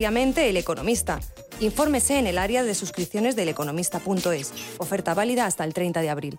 El Economista. Infórmese en el área de suscripciones del economista.es. Oferta válida hasta el 30 de abril.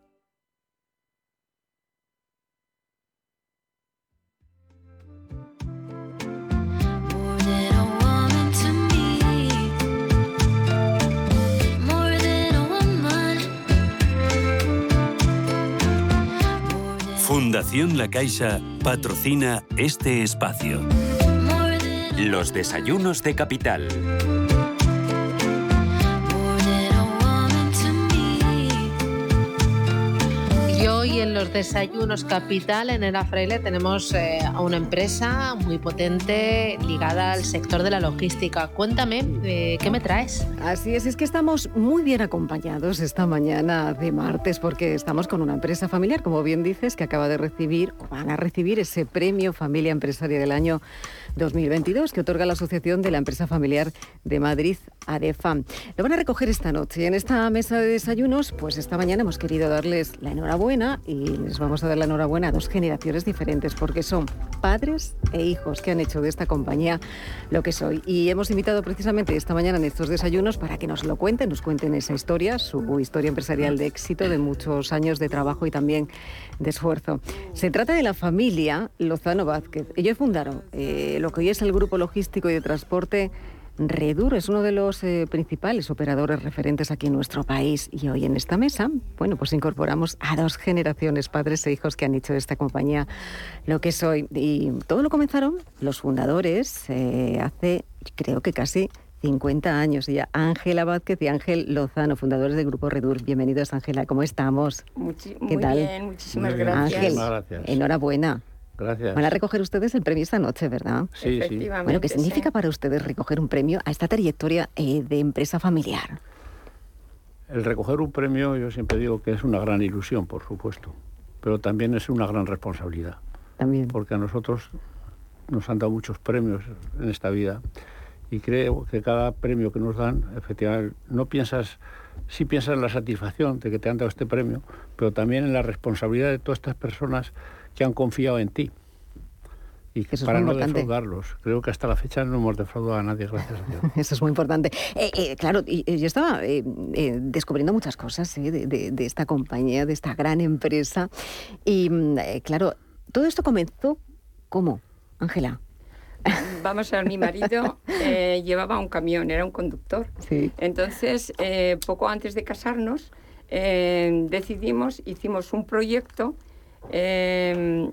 Fundación La Caixa patrocina este espacio. Los desayunos de capital. En los desayunos Capital, en Era Fraile, tenemos eh, a una empresa muy potente ligada al sector de la logística. Cuéntame, eh, ¿qué me traes? Así es, es que estamos muy bien acompañados esta mañana de martes porque estamos con una empresa familiar, como bien dices, que acaba de recibir o van a recibir ese premio Familia Empresaria del Año 2022 que otorga la Asociación de la Empresa Familiar de Madrid, ADEFAM. Lo van a recoger esta noche. En esta mesa de desayunos, pues esta mañana hemos querido darles la enhorabuena y les vamos a dar la enhorabuena a dos generaciones diferentes porque son padres e hijos que han hecho de esta compañía lo que soy. Y hemos invitado precisamente esta mañana en estos desayunos para que nos lo cuenten, nos cuenten esa historia, su historia empresarial de éxito, de muchos años de trabajo y también de esfuerzo. Se trata de la familia Lozano Vázquez. Ellos fundaron eh, lo que hoy es el Grupo Logístico y de Transporte Redur es uno de los eh, principales operadores referentes aquí en nuestro país y hoy en esta mesa, bueno, pues incorporamos a dos generaciones, padres e hijos que han hecho de esta compañía lo que soy. Y todo lo comenzaron los fundadores eh, hace, creo que casi 50 años ya. Ángela Vázquez y Ángel Lozano, fundadores del Grupo Redur. Bienvenidos, Ángela. ¿Cómo estamos? ¿Qué tal? bien, muchísimas gracias. Ángel, gracias. enhorabuena. Gracias. Van a recoger ustedes el premio esta noche, ¿verdad? Sí, sí. Bueno, ¿qué significa para ustedes recoger un premio a esta trayectoria eh, de empresa familiar? El recoger un premio, yo siempre digo que es una gran ilusión, por supuesto, pero también es una gran responsabilidad. También. Porque a nosotros nos han dado muchos premios en esta vida y creo que cada premio que nos dan, efectivamente, no piensas, sí piensas en la satisfacción de que te han dado este premio, pero también en la responsabilidad de todas estas personas que han confiado en ti. Y que para no defraudarlos. Creo que hasta la fecha no hemos defraudado a nadie, gracias a Dios. Eso es muy importante. Eh, eh, claro, yo estaba eh, descubriendo muchas cosas de, de, esta compañía, de esta gran empresa. Y mm, claro, todo esto comenzó, ¿cómo, Ángela? Vamos a ver, mi marido llevaba un camión, era un conductor. Sí. Entonces, poco antes de casarnos, decidimos, hicimos un proyecto eh,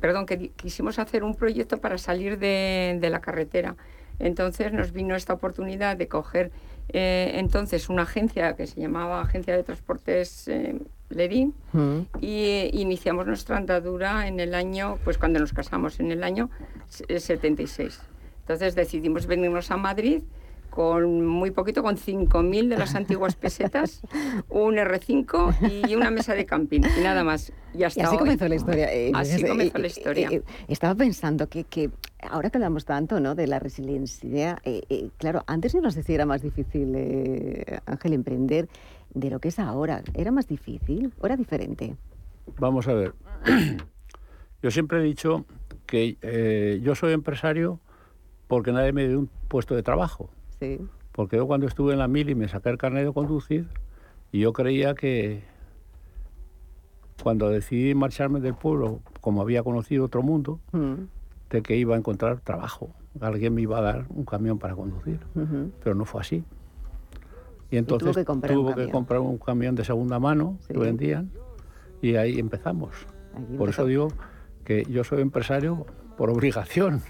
perdón, que quisimos hacer un proyecto para salir de, la carretera. Entonces nos vino esta oportunidad de coger eh, entonces una agencia que se llamaba Agencia de Transportes eh, Ledín mm. y iniciamos nuestra andadura en el año, pues cuando nos casamos, en el año 76. Entonces decidimos venirnos a Madrid con muy poquito, con 5.000 de las antiguas pesetas, un R5 y una mesa de camping, y nada más. Y, hasta así comenzó la historia. Eh, así comenzó la historia. Eh, estaba pensando que, que, ahora que hablamos tanto ¿no? de la resiliencia, eh, claro, antes no nos decía era más difícil, Ángel, emprender de lo que es ahora. ¿Era más difícil o era diferente? Vamos a ver. Yo siempre he dicho que yo soy empresario porque nadie me dio un puesto de trabajo. Porque yo cuando estuve en la mil y me saqué el carnet de conducir, y yo creía que cuando decidí marcharme del pueblo, como había conocido otro mundo, mm. de que iba a encontrar trabajo. Alguien me iba a dar un camión para conducir, pero no fue así. Y entonces tuve que comprar un camión de segunda mano que vendían y ahí empezamos. por eso digo que yo soy empresario por obligación,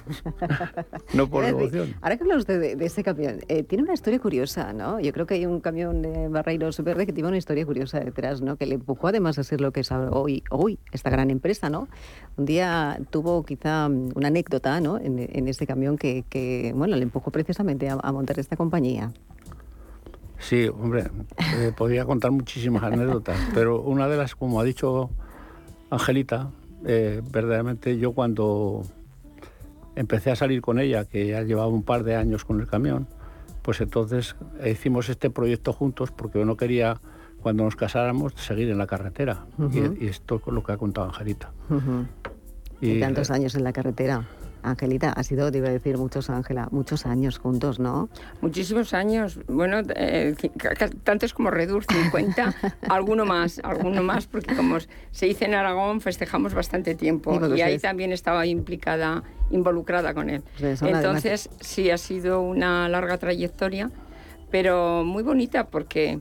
no por devoción. Ahora que habla usted de, ese camión, eh, tiene una historia curiosa, ¿no? Yo creo que hay un camión de Barreiros Verde que tiene una historia curiosa detrás, ¿no? Que le empujó además a ser lo que es hoy, hoy esta gran empresa, ¿no? Un día tuvo quizá una anécdota, ¿no? En, ese camión que, bueno, le empujó precisamente a, montar esta compañía. Sí, hombre, eh, podría contar muchísimas anécdotas, pero una de las, como ha dicho Angelita, eh, verdaderamente yo cuando empecé a salir con ella, que ya llevaba un par de años con el camión, pues entonces hicimos este proyecto juntos porque yo no quería, cuando nos casáramos, seguir en la carretera. y, esto es lo que ha contado Angelita. y, tantos años en la carretera? Angelita, ha sido, te iba a decir, muchos, Ángela, muchos años juntos, ¿no? Muchísimos años. Bueno, eh, tantos como Redur, 50, alguno más, alguno más, porque como se dice en Aragón, festejamos bastante tiempo y, ahí también estaba implicada, involucrada con él. Pues Entonces, sí, ha sido una larga trayectoria, pero muy bonita porque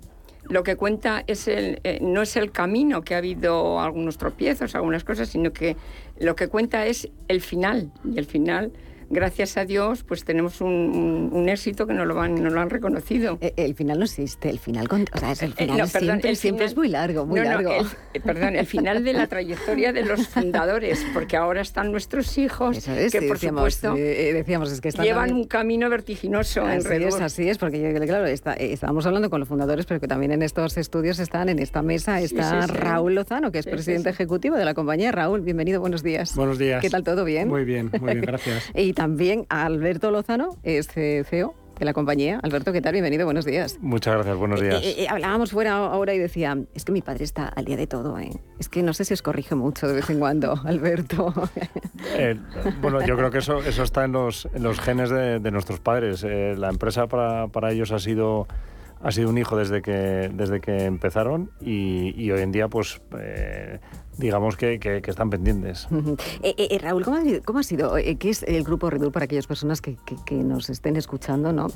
lo que cuenta es el, eh, no es el camino, que ha habido algunos tropiezos, algunas cosas, sino que lo que cuenta es el final. Y el final gracias a Dios, pues tenemos un, éxito que no lo, han, no lo han reconocido. Eh, el, final no existe, el final, o sea, el eh, final siempre, es muy largo, muy largo. Eh, perdón, el final de la trayectoria de los fundadores, porque ahora están nuestros hijos, que por supuesto decíamos, es que llevan un camino vertiginoso así en es, así es, porque claro, estábamos hablando con los fundadores, pero que también en estos estudios están, en esta mesa, está Raúl Lozano, que es presidente ejecutivo de la compañía. Raúl, bienvenido, buenos días. Buenos días. ¿Qué tal todo? ¿Bien? Muy bien, muy bien, gracias. También Alberto Lozano, es CEO de la compañía. Alberto, ¿qué tal? Bienvenido, buenos días. Muchas gracias, buenos días. Eh, eh, hablábamos fuera ahora y decía, es que mi padre está al día de todo, ¿eh? Es que no sé si os corrige mucho de vez en cuando, Alberto. bueno, yo creo que eso, eso está en los, los genes de, nuestros padres. la empresa para, para ellos ha sido ha sido un hijo desde que, desde que empezaron y, hoy en día pues eh, digamos que, que, están pendientes. Eh, eh, Raúl, ¿cómo ha, cómo ha sido? ¿Qué es el grupo Redur para aquellas personas que, nos estén escuchando ¿no?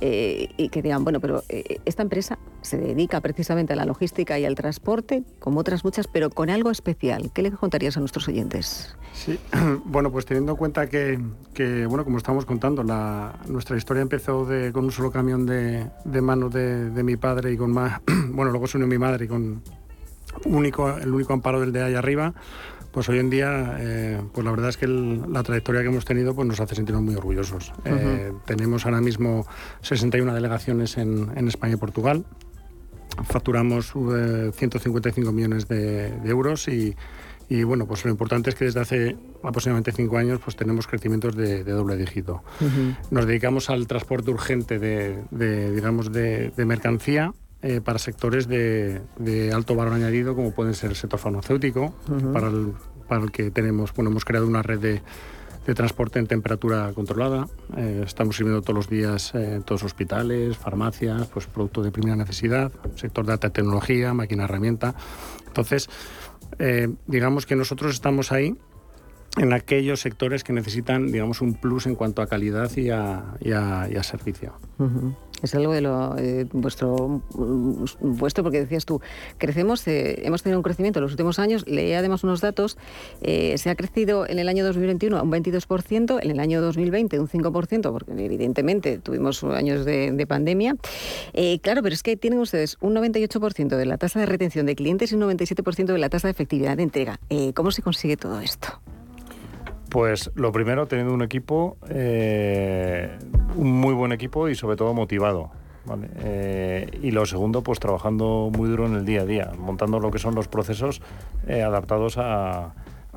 y que digan, bueno, pero esta empresa se dedica precisamente a la logística y al transporte, como otras muchas, pero con algo especial. ¿Qué le contarías a nuestros oyentes? Sí, bueno, pues teniendo en cuenta que, bueno, como estamos contando, la, nuestra historia empezó de, con un solo camión de, de mano de, de, mi padre y con más, bueno, luego se unió mi madre y con único, el único amparo del de ahí arriba, pues hoy en día, eh, pues la verdad es que la trayectoria que hemos tenido pues nos hace sentirnos muy orgullosos. Eh, tenemos ahora mismo 61 delegaciones en, en España y Portugal, facturamos 155 eh, millones de, de euros y y bueno, pues lo importante es que desde hace aproximadamente cinco años pues tenemos crecimientos de, doble dígito. Nos dedicamos al transporte urgente de, digamos, de, mercancía eh, para sectores de, alto valor añadido, como pueden ser el sector farmacéutico, para, el, para el que tenemos, bueno, hemos creado una red de, transporte en temperatura controlada. Eh, estamos sirviendo todos los días en eh, todos los hospitales, farmacias, pues productos de primera necesidad, sector de alta tecnología, máquina herramienta. Entonces, eh, digamos que nosotros estamos ahí en aquellos sectores que necesitan, digamos, un plus en cuanto a calidad y a, servicio. Es algo de lo eh, vuestro, vuestro, porque decías tú, crecemos, eh, hemos tenido un crecimiento en los últimos años, leí además unos datos, eh, se ha crecido en el año 2021 un 22%, en el año 2020 un 5%, porque evidentemente tuvimos años de pandemia. claro, pero es que tienen ustedes un 98% de la tasa de retención de clientes y un 97% de la tasa de efectividad de entrega. ¿Cómo se consigue todo esto? Pues lo primero, teniendo un equipo, eh, un muy buen equipo y sobre todo motivado. Eh, y lo segundo, pues trabajando muy duro en el día a día, montando lo que son los procesos eh, adaptados a,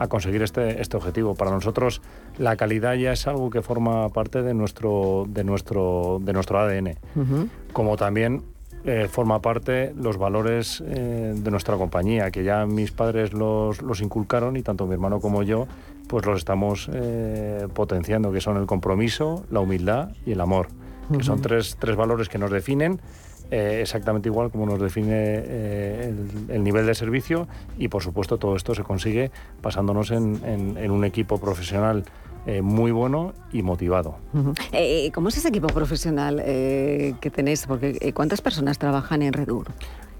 conseguir este, este objetivo. Para nosotros la calidad ya es algo que forma parte de nuestro, de nuestro, de nuestro ADN, como también forma parte los valores de nuestra compañía, que ya mis padres los, los, inculcaron y tanto mi hermano como yo pues los estamos eh, potenciando, que son el compromiso, la humildad y el amor, que son tres, tres valores que nos definen eh, exactamente igual como nos define eh, el, nivel de servicio y por supuesto todo esto se consigue basándonos en, un equipo profesional muy bueno y motivado. ¿Cómo es ese equipo profesional que tenéis? Porque ¿cuántas personas trabajan en Redur?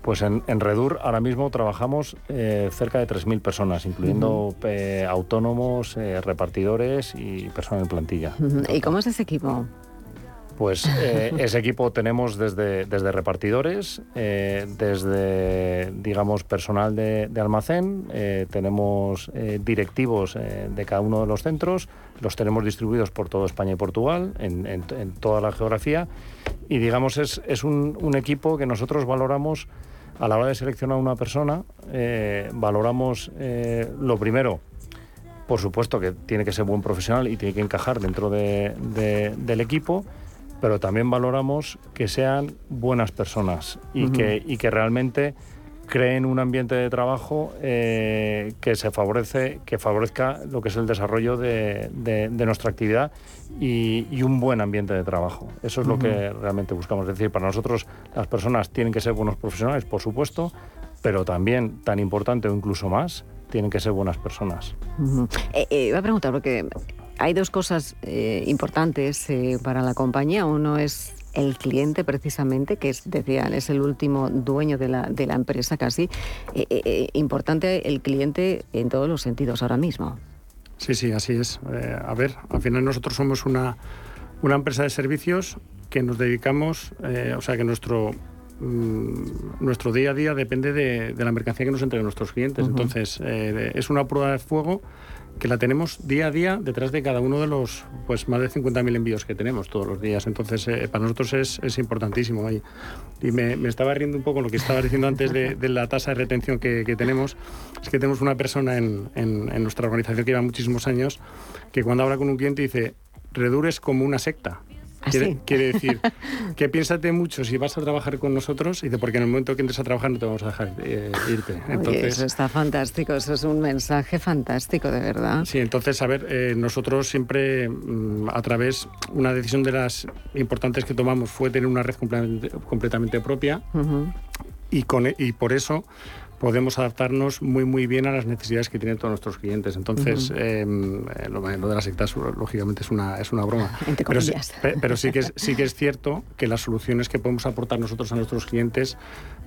Pues en, Redur ahora mismo trabajamos eh, cerca de 3.000 personas, incluyendo eh, autónomos, eh, repartidores y personal en plantilla. ¿Y cómo es ese equipo? Pues ese equipo tenemos desde, desde repartidores, desde, digamos, personal de, almacén, tenemos directivos de cada uno de los centros, los tenemos distribuidos por toda España y Portugal, en, toda la geografía, y digamos, es, es un, un, equipo que nosotros valoramos a la hora de seleccionar una persona, valoramos lo primero, por supuesto que tiene que ser buen profesional y tiene que encajar dentro del equipo, pero también valoramos que sean buenas personas y, que, y que realmente creen un ambiente de trabajo eh, que se favorece, que favorezca lo que es el desarrollo de, nuestra actividad y, un buen ambiente de trabajo. Eso es lo que realmente buscamos. Es decir, para nosotros las personas tienen que ser buenos profesionales, por supuesto, pero también, tan importante o incluso más, tienen que ser buenas personas. Eh, eh, iba a preguntar, porque hay dos cosas eh, importantes para la compañía. Uno es el cliente precisamente, que es, decían, es el último dueño de la, de la empresa casi. importante el cliente en todos los sentidos ahora mismo. Sí, sí, así es. a ver, al final nosotros somos una, una empresa de servicios que nos dedicamos, o sea, que nuestro Mm, nuestro día a día depende de, la mercancía que nos entreguen nuestros clientes. Entonces, eh, es una prueba de fuego que la tenemos día a día detrás de cada uno de los pues más de 50.000 envíos que tenemos todos los días. Entonces, eh, para nosotros es, importantísimo. Y, y me, estaba riendo un poco lo que estaba diciendo antes de, la tasa de retención que, tenemos. Es que tenemos una persona en, en, nuestra organización que lleva muchísimos años que cuando habla con un cliente dice, Redur es como una secta. ¿Ah, quiere, decir que piénsate mucho si vas a trabajar con nosotros porque en el momento que entres a trabajar no te vamos a dejar eh, irte. Entonces, eso está fantástico, eso es un mensaje fantástico, de verdad. Sí, entonces, a ver, eh, nosotros siempre mm, a través, una decisión de las importantes que tomamos fue tener una red completamente, propia y, con, e, y por eso podemos adaptarnos muy muy bien a las necesidades que tienen todos nuestros clientes. Entonces, eh, lo, de las sectas lógicamente es una, es una broma. pero, sí, pero sí, que es, sí que es cierto que las soluciones que podemos aportar nosotros a nuestros clientes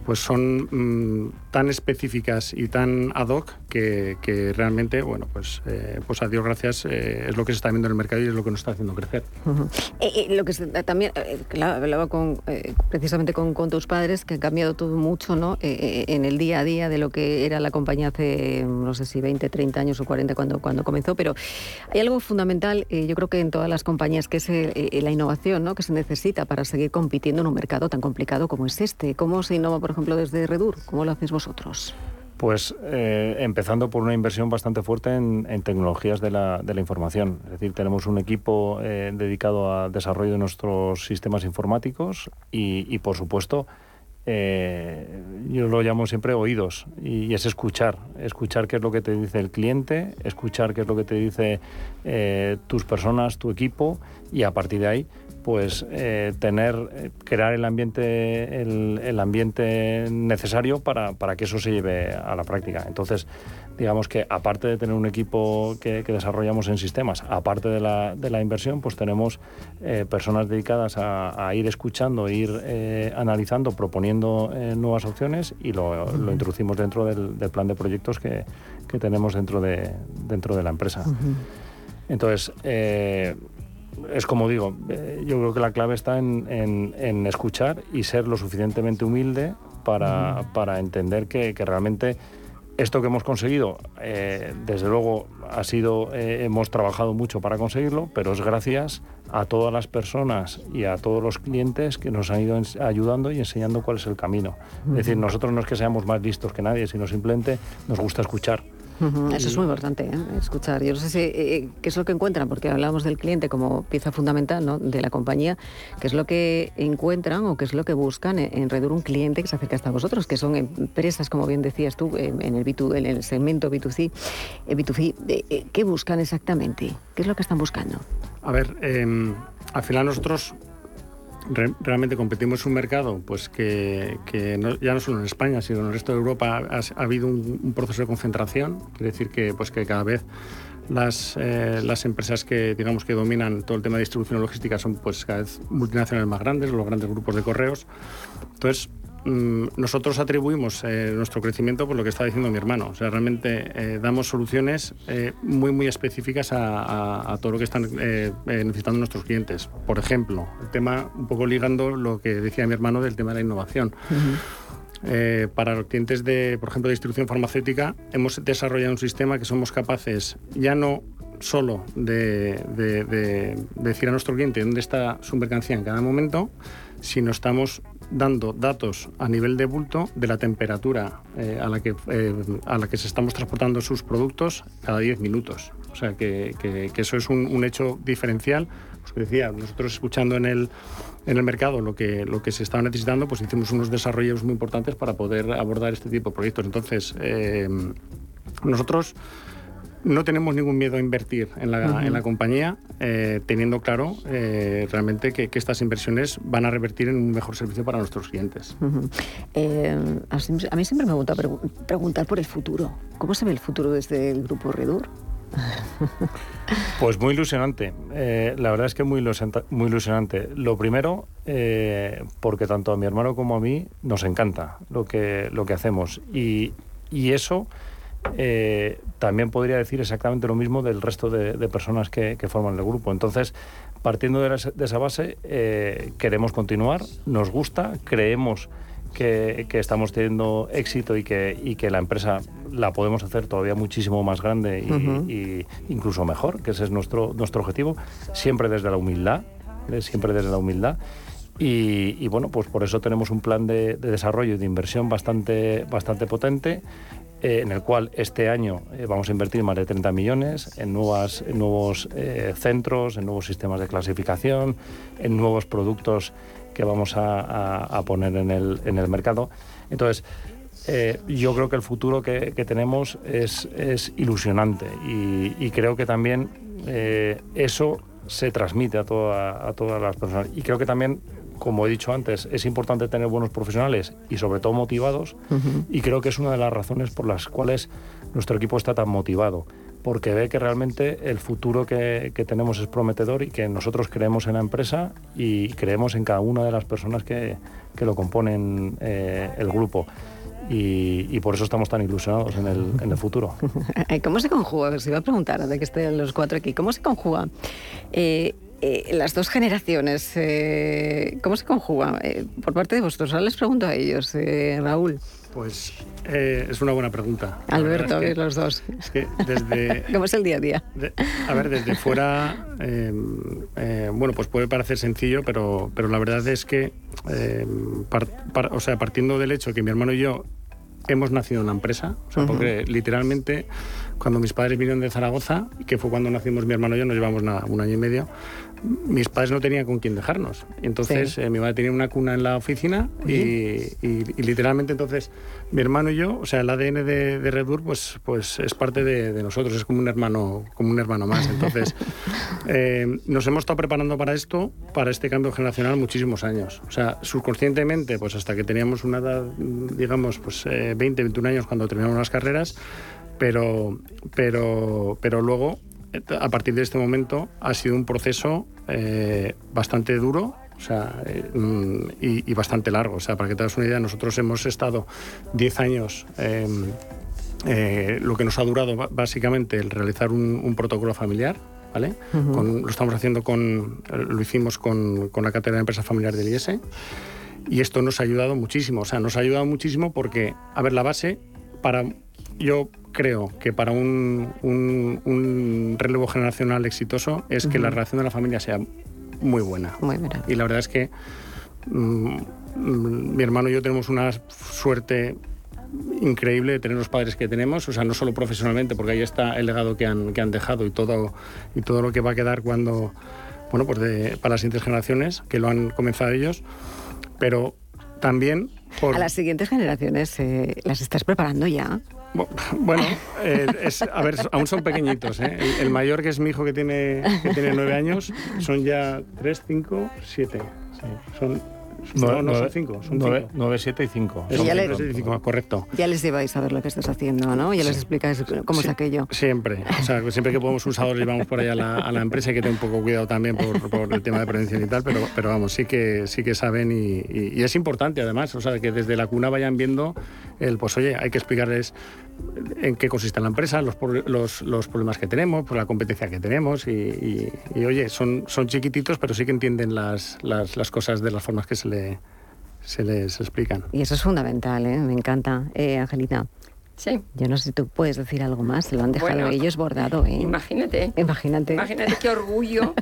pues son mm, tan específicas y tan ad hoc que, que realmente, bueno, pues, eh, pues a Dios gracias eh, es lo que se está viendo en el mercado y es lo que nos está haciendo crecer. lo que también, hablaba con, precisamente con, tus padres, que ha cambiado todo mucho ¿no? en el día a día de lo que era la compañía hace, no sé si 20, 30 años o 40 cuando, cuando comenzó, pero hay algo fundamental, eh, yo creo que en todas las compañías, que es eh, eh, la innovación ¿no? que se necesita para seguir compitiendo en un mercado tan complicado como es este. ¿Cómo se por ejemplo, desde Redur? ¿Cómo lo hacéis vosotros? Pues empezando por una inversión bastante fuerte en, tecnologías de la, información. Es decir, tenemos un equipo dedicado al desarrollo de nuestros sistemas informáticos y, y por supuesto, eh, yo lo llamo siempre oídos y, es escuchar, escuchar qué es lo que te dice el cliente, escuchar qué es lo que te dice eh, tus personas, tu equipo y a partir de ahí pues eh, tener, crear el ambiente, el, ambiente necesario para, para, que eso se lleve a la práctica. Entonces, digamos que aparte de tener un equipo que, desarrollamos en sistemas, aparte de la, de la inversión, pues tenemos eh, personas dedicadas a, ir escuchando, ir eh, analizando, proponiendo eh, nuevas opciones y lo, introducimos dentro del, plan de proyectos que, tenemos dentro de, dentro de la empresa. Entonces, es como digo, yo creo que la clave está en, escuchar y ser lo suficientemente humilde para, entender que, que realmente esto que hemos conseguido, eh, desde luego, ha sido, eh, hemos trabajado mucho para conseguirlo, pero es gracias a todas las personas y a todos los clientes que nos han ido ayudando y enseñando cuál es el camino. Es decir, nosotros no es que seamos más listos que nadie, sino simplemente nos gusta escuchar. Eso es muy importante, ¿eh? escuchar. Yo no sé si, eh, qué es lo que encuentran, porque hablamos del cliente como pieza fundamental ¿no? de la compañía, qué es lo que encuentran o qué es lo que buscan en, Redur un cliente que se acerca hasta vosotros, que son empresas, como bien decías tú, en el, B2, en el segmento B2C. B2C eh, ¿Qué buscan exactamente? ¿Qué es lo que están buscando? A ver, em, al final nosotros realmente competimos en un mercado pues que, ya no solo en España, sino en el resto de Europa ha, habido un, proceso de concentración, quiere decir que, pues que cada vez las, eh, las empresas que digamos que dominan todo el tema de distribución logística son pues cada vez multinacionales más grandes, los grandes grupos de correos. Entonces, nosotros atribuimos eh, nuestro crecimiento por lo que está diciendo mi hermano. O sea, realmente eh, damos soluciones eh, muy, muy específicas a, todo lo que están necesitando nuestros clientes. Por ejemplo, el tema, un poco ligando lo que decía mi hermano del tema de la innovación. para los clientes de, por ejemplo, de distribución farmacéutica, hemos desarrollado un sistema que somos capaces ya no solo de, de decir a nuestro cliente dónde está su mercancía en cada momento, sino estamos dando datos a nivel de bulto de la temperatura eh, a, la que, eh, a la que se estamos transportando sus productos cada 10 minutos. O sea que, eso es un, hecho diferencial. Pues decía, nosotros escuchando en el, en el mercado lo que, lo que se estaba necesitando, pues hicimos unos desarrollos muy importantes para poder abordar este tipo de proyectos. Entonces, eh, nosotros no tenemos ningún miedo a invertir en la, en la compañía, eh, teniendo claro eh, realmente que, estas inversiones van a revertir en un mejor servicio para nuestros clientes. Eh, a mí siempre me gusta preguntar por el futuro. ¿Cómo se ve el futuro desde el Grupo Redur? Pues muy ilusionante. la verdad es que muy, muy ilusionante. Lo primero, porque tanto a mi hermano como a mí nos encanta lo que, lo que hacemos. Y, y eso eh, también podría decir exactamente lo mismo del resto de, personas que, forman el grupo. Entonces, partiendo de, esa base, eh, queremos continuar, nos gusta, creemos que, estamos teniendo éxito y que, que la empresa la podemos hacer todavía muchísimo más grande y, incluso mejor, que ese es nuestro, nuestro objetivo, siempre desde la humildad, ¿eh? siempre desde la humildad. Y, bueno, pues por eso tenemos un plan de, de, desarrollo y de inversión bastante, bastante potente. Eh, en el cual este año eh, vamos a invertir más de 30 millones en, nuevas, nuevos eh, centros, en nuevos sistemas de clasificación, en nuevos productos que vamos a, poner en el, en el, mercado. Entonces, yo creo que el futuro que, tenemos es, es ilusionante y, creo que también eso se transmite a, a todas las personas. Y creo que también como he dicho antes, es importante tener buenos profesionales y sobre todo motivados y creo que es una de las razones por las cuales nuestro equipo está tan motivado, porque ve que realmente el futuro que, tenemos es prometedor y que nosotros creemos en la empresa y creemos en cada una de las personas que, lo componen eh, el grupo. Y, por eso estamos tan ilusionados en el, en el futuro. ¿Cómo se conjuga? Se iba a preguntar, de que estén los cuatro aquí, ¿cómo se conjuga eh, eh, las dos generaciones, eh, ¿cómo se conjugan? Eh, por parte de vosotros, ahora les pregunto a ellos, Raúl. Pues es una buena pregunta. Alberto, los dos. Es que desde... ¿Cómo es el día a día? a ver, desde fuera, bueno, pues puede parecer sencillo, pero, pero la verdad es que, o sea, partiendo del hecho que mi hermano y yo hemos nacido en una empresa, o sea, porque literalmente cuando mis padres vinieron de Zaragoza, que fue cuando nacimos mi hermano y yo, nos llevamos nada, un año y medio, mis padres no tenían con quién dejarnos. Entonces eh, mi madre tenía una cuna en la oficina y, literalmente entonces mi hermano y yo, o sea, el ADN de, de Red Bull, pues, pues es parte de, nosotros, es como un hermano, como un hermano más. Entonces eh, nos hemos estado preparando para esto, para este cambio generacional muchísimos años. O sea, subconscientemente, pues hasta que teníamos una edad, digamos, pues 20, eh, 21 años cuando terminamos las carreras, pero, pero, pero luego a partir de este momento ha sido un proceso eh, bastante duro o sea, eh, y, bastante largo. O sea, para que te das una idea, nosotros hemos estado 10 años, em, eh, lo que nos ha durado básicamente el realizar un, protocolo familiar. ¿Vale? lo estamos haciendo con, lo hicimos con, con la cátedra de empresa familiar del IES y esto nos ha ayudado muchísimo. O sea, nos ha ayudado muchísimo porque, a ver, la base para yo creo que para un, relevo generacional exitoso es que la relación de la familia sea muy buena. Muy buena. Y la verdad es que mm, mm, mi hermano y yo tenemos una suerte increíble de tener los padres que tenemos, o sea, no solo profesionalmente, porque ahí está el legado que han, que han dejado y todo, y todo lo que va a quedar cuando, bueno, pues para las siguientes generaciones, que lo han comenzado ellos, pero también... A las siguientes generaciones, eh, ¿las estás preparando ya? Bueno, eh, a ver, aún son pequeñitos. ¿eh? El, mayor, que es mi hijo, que tiene, que tiene nueve años, son ya tres, cinco, siete. son No, no son cinco, son 9, 9, 7 y 5. Son 9, 7 y 5, correcto. Ya les lleváis a ver lo que estás haciendo, ¿no? Ya les explicáis cómo es aquello. Siempre. O sea, siempre que podemos usar y vamos por ahí a la, a la empresa hay que tener un poco cuidado también por, por, el tema de prevención y tal, pero, pero vamos, sí que, sí que saben y, y, es importante además, o sea, que desde la cuna vayan viendo el, pues oye, hay que explicarles en qué consiste la empresa, los, los, los problemas que tenemos, por la competencia que tenemos y, y, oye, son, son chiquititos, pero sí que entienden las, las, las cosas de las formas que se, le, se les explican. Y eso es fundamental, ¿eh? me encanta. Eh, Angelita. Sí. Yo no sé si tú puedes decir algo más, se lo han dejado ellos bordado. ¿eh? Imagínate. Imagínate. Imagínate qué orgullo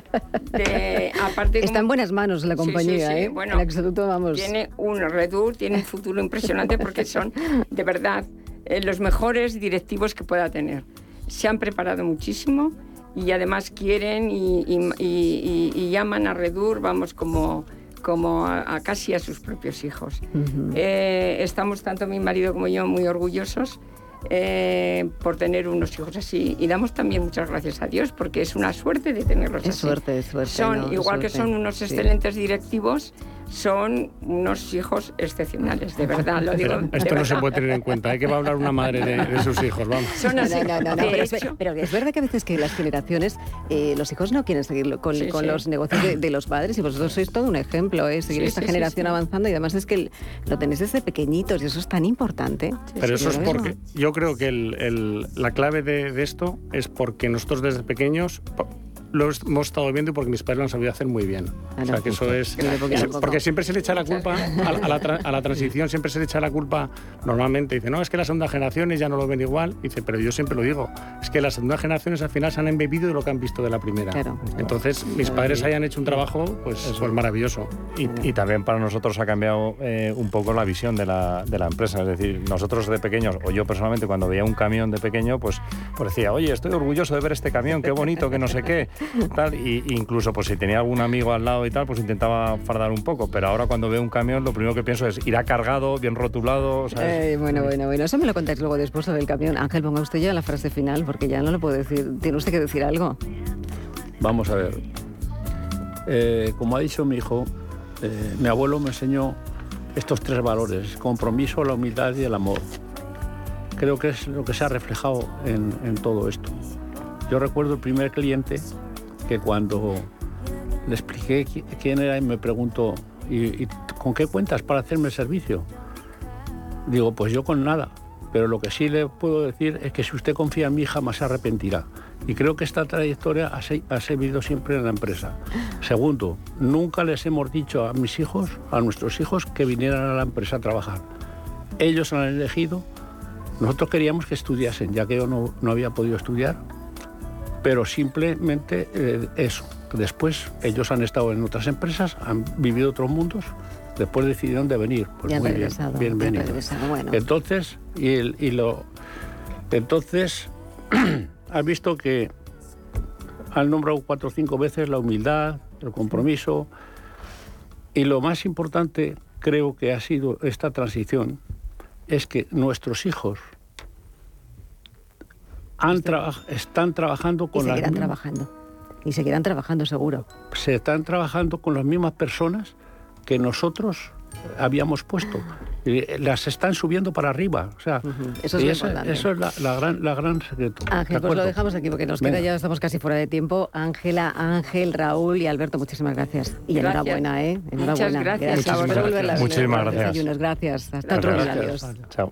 de, aparte Está en buenas manos la compañía, ¿eh? Bueno, en absoluto, vamos. Tiene un Redur, tiene un futuro impresionante porque son, de verdad, eh, los mejores directivos que pueda tener. Se han preparado muchísimo y además quieren y, y, llaman a Redur, vamos, como como a, casi a sus propios hijos. Eh, estamos tanto mi marido como yo muy orgullosos eh, por tener unos hijos así. Y damos también muchas gracias a Dios porque es una suerte de tenerlos es así. Suerte, es suerte. Son, igual que son unos excelentes directivos, son unos hijos excepcionales, de verdad, lo digo. esto no se puede tener en cuenta, hay que va a hablar una madre de, sus hijos, vamos. Son así. No, no, no, pero, es, verdad que a veces que las generaciones, eh, los hijos no quieren seguir con, los negocios de, los padres y vosotros sois todo un ejemplo, ¿eh? seguir esta generación avanzando y además es que lo tenéis desde pequeñitos y eso es tan importante. pero eso es porque yo creo que la clave de, de esto es porque nosotros desde pequeños lo hemos estado viendo porque mis padres lo han sabido hacer muy bien. o sea, que eso es... Porque siempre se le echa la culpa a, la, a, la, transición, siempre se le echa la culpa normalmente. Dice, no, es que las segundas generaciones ya no lo ven igual. Dice, pero yo siempre lo digo, es que las segundas generaciones al final se han embebido de lo que han visto de la primera. Entonces, mis padres hayan hecho un trabajo pues, pues maravilloso. Y, también para nosotros ha cambiado eh, un poco la visión de la, de la, empresa. Es decir, nosotros de pequeños, o yo personalmente cuando veía un camión de pequeño, pues, pues decía, oye, estoy orgulloso de ver este camión, qué bonito, que no sé qué. Tal, y incluso pues si tenía algún amigo al lado y tal, pues intentaba fardar un poco, pero ahora cuando veo un camión lo primero que pienso es irá cargado, bien rotulado, eh, bueno, bueno, bueno, eso me lo contáis luego después del camión. Ángel, ponga usted ya la frase final porque ya no lo puedo decir, tiene usted que decir algo. Vamos a ver. Eh, como ha dicho mi hijo, eh, mi abuelo me enseñó estos tres valores, compromiso, la humildad y el amor. Creo que es lo que se ha reflejado en, en todo esto. Yo recuerdo el primer cliente cuando le expliqué quién era y me preguntó, ¿y, con qué cuentas para hacerme el servicio? Digo, pues yo con nada, pero lo que sí le puedo decir es que si usted confía en mí jamás se arrepentirá. Y creo que esta trayectoria ha, servido siempre en la empresa. Segundo, nunca les hemos dicho a mis hijos, a nuestros hijos, que vinieran a la empresa a trabajar. Ellos han elegido, nosotros queríamos que estudiasen, ya que yo no había podido estudiar, pero simplemente eh, eso. Después ellos han estado en otras empresas, han vivido otros mundos, después decidieron de venir. Pues muy bien, bienvenido. Entonces, y, y, lo, entonces, has visto que han nombrado cuatro o cinco veces la humildad, el compromiso, y lo más importante creo que ha sido esta transición es que nuestros hijos están trabajando con y seguirán trabajando. Y seguirán trabajando seguro. Se están trabajando con las mismas personas que nosotros habíamos puesto. las están subiendo para arriba. O sea, eso es, eso es la, gran, la gran secreto. Ángel, pues lo dejamos aquí porque nos queda ya, estamos casi fuera de tiempo. Ángela, Ángel, Raúl y Alberto, muchísimas gracias. Y enhorabuena, ¿eh? Enhorabuena. Muchas gracias. gracias. Muchísimas gracias. Gracias. Hasta otro día. Adiós. Chao.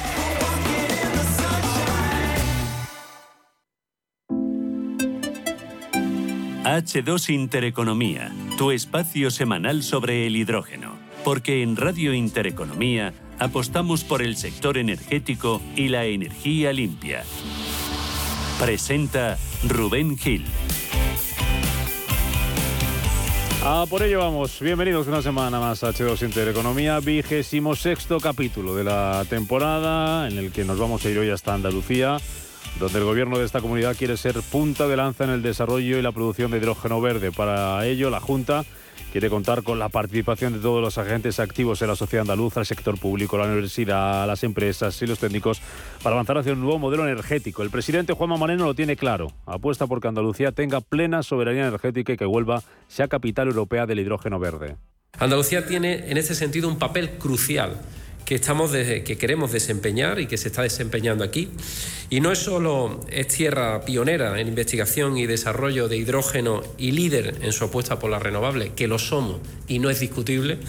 H2 Intereconomía, tu espacio semanal sobre el hidrógeno. Porque en Radio Intereconomía apostamos por el sector energético y la energía limpia. Presenta Rubén Gil. Ah, por ello vamos. Bienvenidos una semana más a H2 Intereconomía, vigésimo sexto capítulo de la temporada en el que nos vamos a ir hoy hasta Andalucía donde el gobierno de esta comunidad quiere ser punta de lanza en el desarrollo y la producción de hidrógeno verde. Para ello, la Junta quiere contar con la participación de todos los agentes activos en la sociedad andaluza, el sector público, la universidad, las empresas y los técnicos para avanzar hacia un nuevo modelo energético. El presidente Juanma Moreno lo tiene claro. Apuesta por que Andalucía tenga plena soberanía energética y que vuelva sea capital europea del hidrógeno verde. Andalucía tiene en ese sentido un papel crucial que, estamos que queremos desempeñar y que se está desempeñando aquí. Y no es solo es tierra pionera en investigación y desarrollo de hidrógeno y líder en su apuesta por la renovable, que lo somos y no es discutible,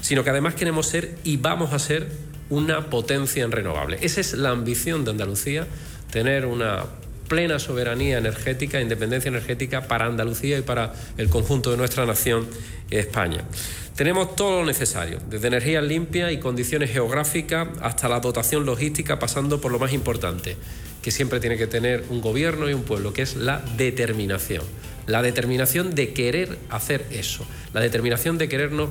sino que además queremos ser y vamos a ser una potencia en renovable. Esa es la ambición de Andalucía, tener una plena soberanía energética, independencia energética para Andalucía y para el conjunto de nuestra nación, España. Tenemos todo lo necesario, desde energía limpia y condiciones geográficas hasta la dotación logística, pasando por lo más importante, que siempre tiene que tener un gobierno y un pueblo, que es la determinación. La determinación de querer hacer eso la determinación de querernos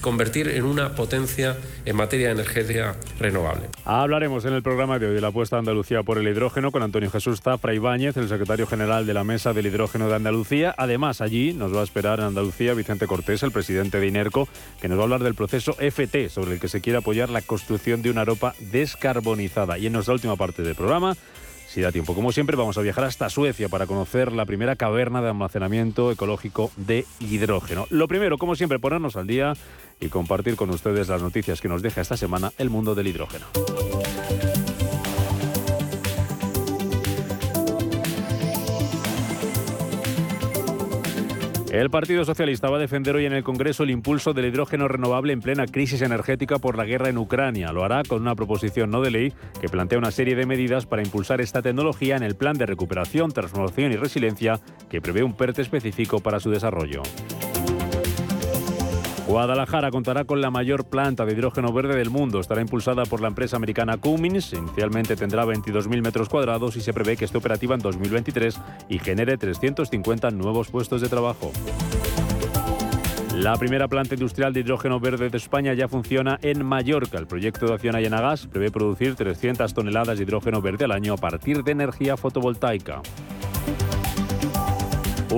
convertir en una potencia en materia de energía renovable. Hablaremos en el programa de hoy de la apuesta de Andalucía por el hidrógeno con Antonio Jesús Zafra Ibáñez, el secretario general de la Mesa del Hidrógeno de Andalucía. Además, allí nos va a esperar en Andalucía Vicente Cortés, el presidente de INERCO, que nos va a hablar del proceso FT, sobre el que se quiere apoyar la construcción de una ropa descarbonizada. Y en nuestra última parte del programa si da tiempo. Como siempre, vamos a viajar hasta Suecia para conocer la primera caverna de almacenamiento ecológico de hidrógeno. Lo primero, como siempre, ponernos al día y compartir con ustedes las noticias que nos deja esta semana el mundo del hidrógeno. El Partido Socialista va a defender hoy en el Congreso el impulso del hidrógeno renovable en plena crisis energética por la guerra en Ucrania. Lo hará con una proposición no de ley que plantea una serie de medidas para impulsar esta tecnología en el plan de recuperación, transformación y resiliencia que prevé un PERTE específico para su desarrollo. Guadalajara contará con la mayor planta de hidrógeno verde del mundo. Estará impulsada por la empresa americana Cummins. Inicialmente tendrá 22.000 metros cuadrados y se prevé que esté operativa en 2023 y genere 350 nuevos puestos de trabajo. La primera planta industrial de hidrógeno verde de España ya funciona en Mallorca. El proyecto de Acción Gas prevé producir 300 toneladas de hidrógeno verde al año a partir de energía fotovoltaica.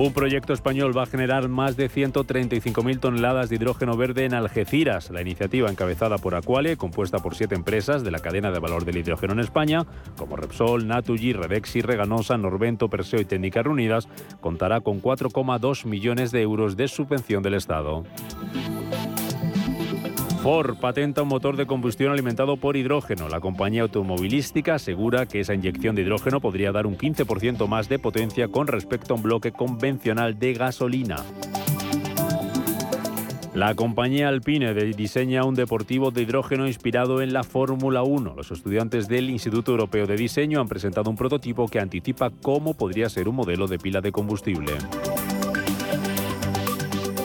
Un proyecto español va a generar más de 135.000 toneladas de hidrógeno verde en Algeciras. La iniciativa encabezada por Aquale, compuesta por siete empresas de la cadena de valor del hidrógeno en España, como Repsol, Naturgy, Redexi, Reganosa, Norvento, Perseo y Técnicas Reunidas, contará con 4,2 millones de euros de subvención del Estado. Ford patenta un motor de combustión alimentado por hidrógeno. La compañía automovilística asegura que esa inyección de hidrógeno podría dar un 15% más de potencia con respecto a un bloque convencional de gasolina. La compañía Alpine diseña un deportivo de hidrógeno inspirado en la Fórmula 1. Los estudiantes del Instituto Europeo de Diseño han presentado un prototipo que anticipa cómo podría ser un modelo de pila de combustible.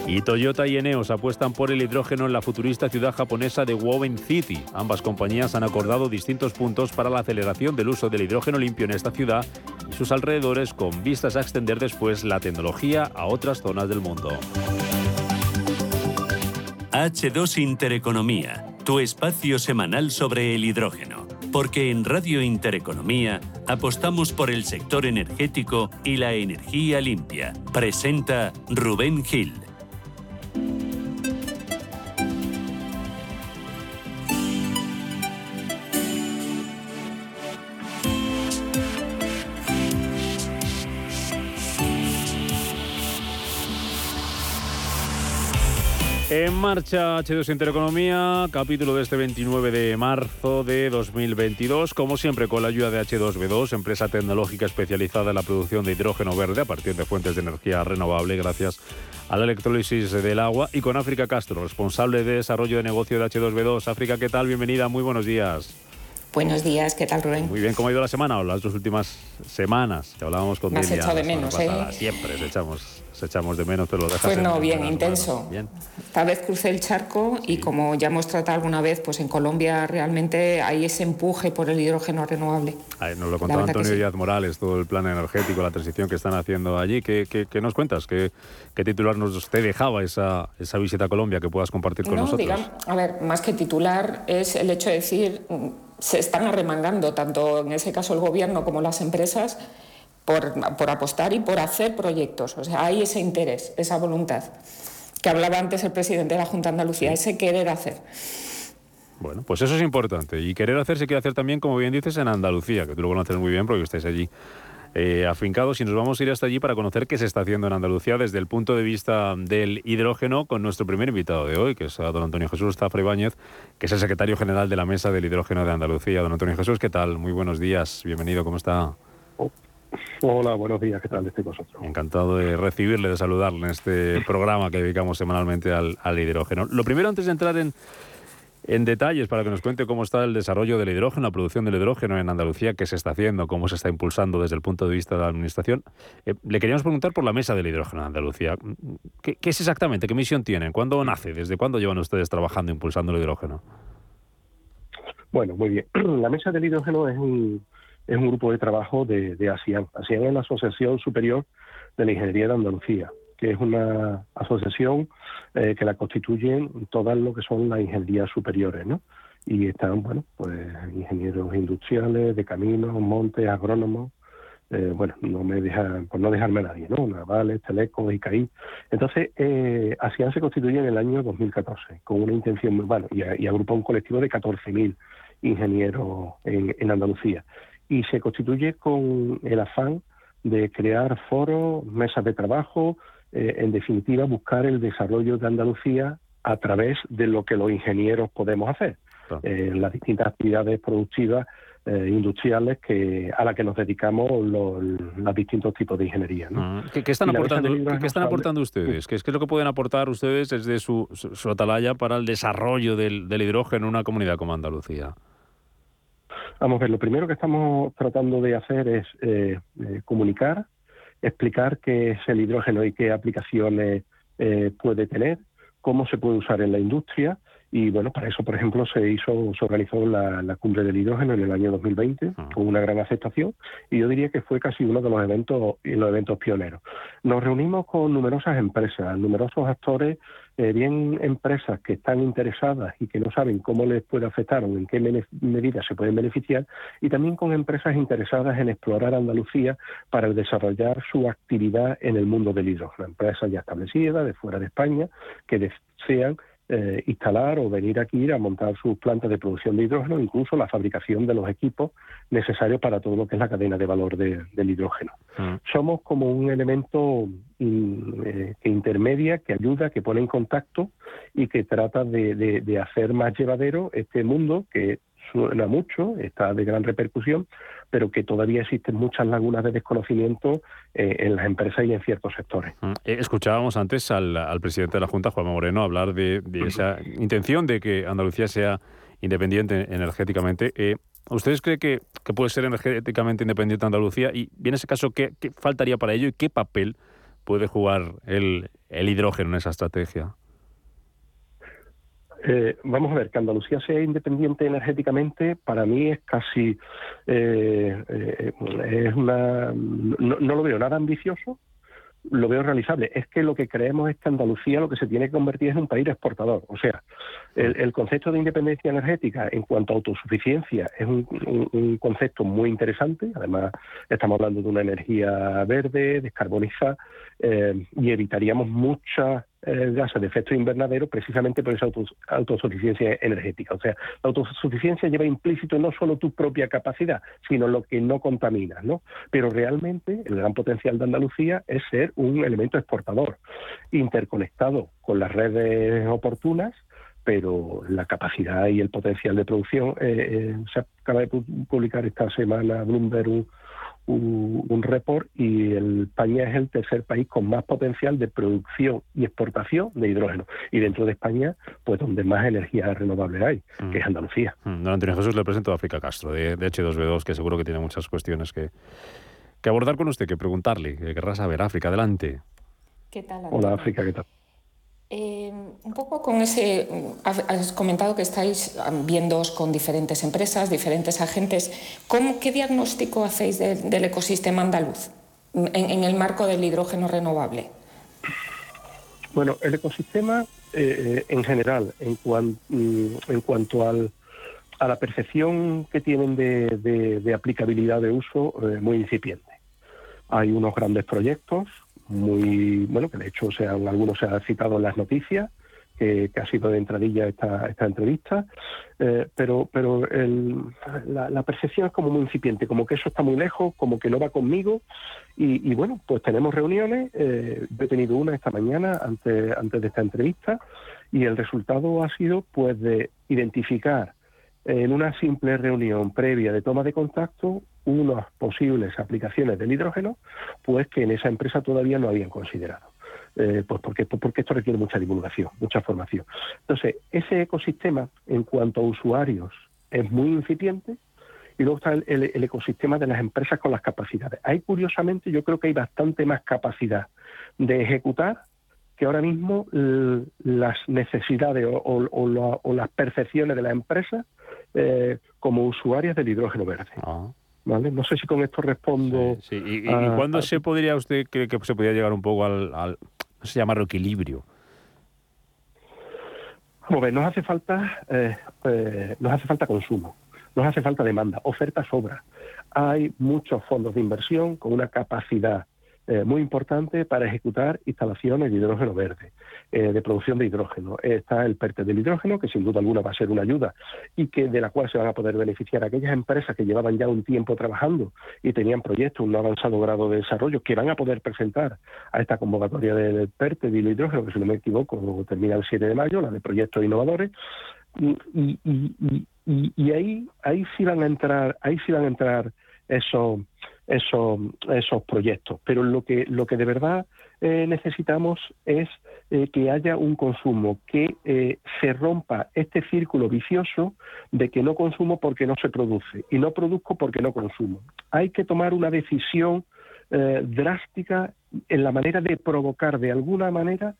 Y Toyota y Eneos apuestan por el hidrógeno en la futurista ciudad japonesa de Woven City. Ambas compañías han acordado distintos puntos para la aceleración del uso del hidrógeno limpio en esta ciudad y sus alrededores con vistas a extender después la tecnología a otras zonas del mundo. H2 Intereconomía, tu espacio semanal sobre el hidrógeno. Porque en Radio Intereconomía apostamos por el sector energético y la energía limpia. Presenta Rubén Gil. En marcha H2 Intereconomía, capítulo de este 29 de marzo de 2022, como siempre con la ayuda de H2B2, empresa tecnológica especializada en la producción de hidrógeno verde a partir de fuentes de energía renovable. Gracias a la electrólisis del agua, y con África Castro, responsable de desarrollo de negocio de H2B2. África, ¿qué tal? Bienvenida, muy buenos días. Buenos días, ¿qué tal Rubén? Muy bien, ¿cómo ha ido la semana o las dos últimas semanas que hablábamos con Me has echado de menos, ¿eh? Siempre echamos se echamos de menos, pero lo dejas. Pues no, bien, intenso. Bien. Esta vez crucé el charco y como ya hemos tratado alguna vez, pues en Colombia realmente hay ese empuje por el hidrógeno renovable. nos lo contaba Antonio Díaz Morales, todo el plan energético, la transición que están haciendo allí. ¿Qué, qué, nos cuentas? ¿Qué, ¿Qué, titular nos te dejaba esa, esa visita a Colombia que puedas compartir con nosotros? Digamos, a ver, más que titular es el hecho de decir, se están arremangando tanto en ese caso el gobierno como las empresas por, apostar y por hacer proyectos. O sea, hay ese interés, esa voluntad que hablaba antes el presidente de la Junta de Andalucía, ese querer hacer. Bueno, pues eso es importante. Y querer hacer se quiere hacer también, como bien dices, en Andalucía, que tú lo conoces muy bien porque estáis allí eh, afincados. Y nos vamos a ir hasta allí para conocer qué se está haciendo en Andalucía desde el punto de vista del hidrógeno con nuestro primer invitado de hoy, que es don Antonio Jesús Zafra Ibáñez, que es el secretario general de la Mesa del Hidrógeno de Andalucía. Don Antonio Jesús, ¿qué tal? Muy buenos días. Bienvenido, ¿cómo está? Hola, buenos días, ¿qué tal? Estoy vosotros. Encantado de recibirle, de saludarle en este programa que dedicamos semanalmente al, hidrógeno. Lo primero, antes de entrar en, en detalles para que nos cuente cómo está el desarrollo del hidrógeno, la producción del hidrógeno en Andalucía, qué se está haciendo, cómo se está impulsando desde el punto de vista de la Administración. Eh, le queríamos preguntar por la mesa del hidrógeno en Andalucía. ¿Qué, ¿Qué, es exactamente? ¿Qué misión tienen? ¿Cuándo nace? ¿Desde cuándo llevan ustedes trabajando impulsando el hidrógeno? Bueno, muy bien. La mesa del hidrógeno es un, es un grupo de trabajo de, de ASIAN. ASIAN es la Asociación Superior de la Ingeniería de Andalucía, que es una asociación eh, que la constituyen todas lo que son las ingenierías superiores, ¿no? Y están, bueno, pues ingenieros industriales, de caminos, montes, agrónomos, eh, bueno, no me deja, por no dejarme a nadie, ¿no? Navales, Telecom, ICAI. Entonces, eh, ASIAN se constituye en el año 2014 con una intención muy, bueno, y, y agrupa un colectivo de 14.000 ingenieros en, en Andalucía y se constituye con el afán de crear foros, mesas de trabajo, eh, en definitiva buscar el desarrollo de Andalucía a través de lo que los ingenieros podemos hacer, eh, las distintas actividades productivas eh, industriales que a las que nos dedicamos los, distintos tipos de ingeniería. Ah, ¿Qué, están aportando, ¿qué, están aportando ustedes? ¿Qué es, lo que pueden aportar ustedes desde su, su, atalaya para el desarrollo del, del hidrógeno en una comunidad como Andalucía? Vamos a ver, lo primero que estamos tratando de hacer es eh, comunicar, explicar qué es el hidrógeno y qué aplicaciones eh, puede tener, cómo se puede usar en la industria y bueno, para eso, por ejemplo, se hizo, se organizó la, cumbre del hidrógeno en el año 2020 ah. con una gran aceptación y yo diría que fue casi uno de los eventos, los eventos pioneros. Nos reunimos con numerosas empresas, numerosos actores, eh, bien empresas que están interesadas y que no saben cómo les puede afectar o en qué medida se pueden beneficiar, y también con empresas interesadas en explorar Andalucía para desarrollar su actividad en el mundo del hidrógeno. Empresas ya establecidas de fuera de España que desean eh, instalar o venir aquí a montar sus plantas de producción de hidrógeno, incluso la fabricación de los equipos necesarios para todo lo que es la cadena de valor del hidrógeno. Mm. Somos como un elemento eh, que intermedia, que ayuda, que pone en contacto y que trata de hacer más llevadero este mundo que suena mucho, está de gran repercusión, pero que todavía existen muchas lagunas de desconocimiento eh, en las empresas y en ciertos sectores. Mm. Eh, escuchábamos antes al, presidente de la Junta, Juan Moreno, hablar de, esa intención de que Andalucía sea independiente energéticamente. Eh, ¿Ustedes creen que, puede ser energéticamente independiente Andalucía? Y en ese caso, ¿qué, faltaría para ello y qué papel puede jugar el hidrógeno en esa estrategia? Eh, vamos a ver, que Andalucía sea independiente energéticamente, para mí es casi, eh, eh, es una, no, lo veo nada ambicioso, lo veo realizable. Es que lo que creemos es que Andalucía lo que se tiene que convertir es un país exportador. O sea, el, concepto de independencia energética en cuanto a autosuficiencia es un, concepto muy interesante. Además, estamos hablando de una energía verde, descarbonizada, y evitaríamos muchas eh, gases de efecto invernadero precisamente por esa autosuficiencia energética. O sea, la autosuficiencia lleva implícito no solo tu propia capacidad, sino lo que no contaminas, ¿no? Pero realmente el gran potencial de Andalucía es ser un elemento exportador, interconectado con las redes oportunas, pero la capacidad y el potencial de producción, eh, eh, se acaba de publicar esta semana Bloomberg un, report y el España es el tercer país con más potencial de producción y exportación de hidrógeno. Y dentro de España, pues donde más energía renovable hay, mm. que es Andalucía. Mm. Don Antonio Jesús, le presento a África Castro, de, H2B2, que seguro que tiene muchas cuestiones que, que abordar con usted, que preguntarle, que querrá saber. África, adelante. ¿Qué tal? Hola, África, ¿qué tal? Eh, un poco con ese, has comentado que estáis viendo con diferentes empresas, diferentes agentes. ¿Cómo, ¿Qué diagnóstico hacéis del ecosistema andaluz en, el marco del hidrógeno renovable? Bueno, el ecosistema eh, en general, en, mm, en cuanto al, a la percepción que tienen de, aplicabilidad de uso, eh, muy incipiente. Hay unos grandes proyectos, muy, bueno, que de hecho sean, algunos se han citado en las noticias, que, ha sido de entradilla esta, esta entrevista, eh, pero, pero la, percepción es como muy incipiente, como que eso está muy lejos, como que no va conmigo, y, bueno, pues tenemos reuniones, eh, he tenido una esta mañana antes, antes de esta entrevista, y el resultado ha sido pues de identificar en una simple reunión previa de toma de contacto unas posibles aplicaciones del hidrógeno, pues que en esa empresa todavía no habían considerado. Eh, pues porque, porque esto requiere mucha divulgación, mucha formación. Entonces, ese ecosistema en cuanto a usuarios es muy incipiente y luego está el, ecosistema de las empresas con las capacidades. Ahí, curiosamente, yo creo que hay bastante más capacidad de ejecutar que ahora mismo las necesidades o, las percepciones de las empresas eh, como usuarias del hidrógeno verde. Ah. No sé si con esto respondo. Sí, ¿Y, cuándo se podría usted cree que se podría llegar un poco al, no sé llamarlo equilibrio? Como nos hace falta, eh, eh, nos hace falta consumo, nos hace falta demanda, oferta sobra. Hay muchos fondos de inversión con una capacidad eh, muy importante para ejecutar instalaciones de hidrógeno verde, eh, de producción de hidrógeno. Está el PERTE del hidrógeno, que sin duda alguna va a ser una ayuda y que de la cual se van a poder beneficiar aquellas empresas que llevaban ya un tiempo trabajando y tenían proyectos, un avanzado grado de desarrollo, que van a poder presentar a esta convocatoria del PERTE del hidrógeno, que si no me equivoco termina el 7 de mayo, la de proyectos innovadores. Y, y, ahí, ahí sí van a entrar, ahí sí van a entrar esos esos, esos proyectos. Pero lo que, lo que de verdad eh, necesitamos es eh, que haya un consumo, que eh, se rompa este círculo vicioso de que no consumo porque no se produce y no produzco porque no consumo. Hay que tomar una decisión drástica en la manera de provocar de alguna manera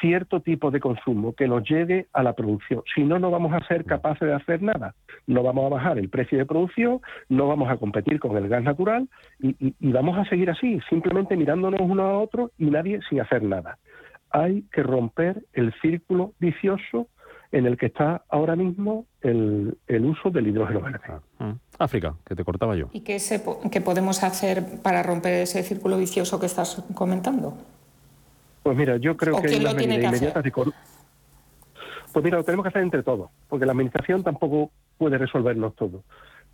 cierto tipo de consumo que nos lleve a la producción. Si no, no vamos a ser capaces de hacer nada. No vamos a bajar el precio de producción, no vamos a competir con el gas natural y, vamos a seguir así, simplemente mirándonos uno a otro y nadie sin hacer nada. Hay que romper el círculo vicioso en el que está ahora mismo el, uso del hidrógeno verde. Ah, mm. África, que te cortaba yo. ¿Y qué, qué podemos hacer para romper ese círculo vicioso que estás comentando? Pues mira, yo creo que hay unas medidas inmediatas de Pues mira, lo tenemos que hacer entre todos, porque la administración tampoco puede resolvernos todo.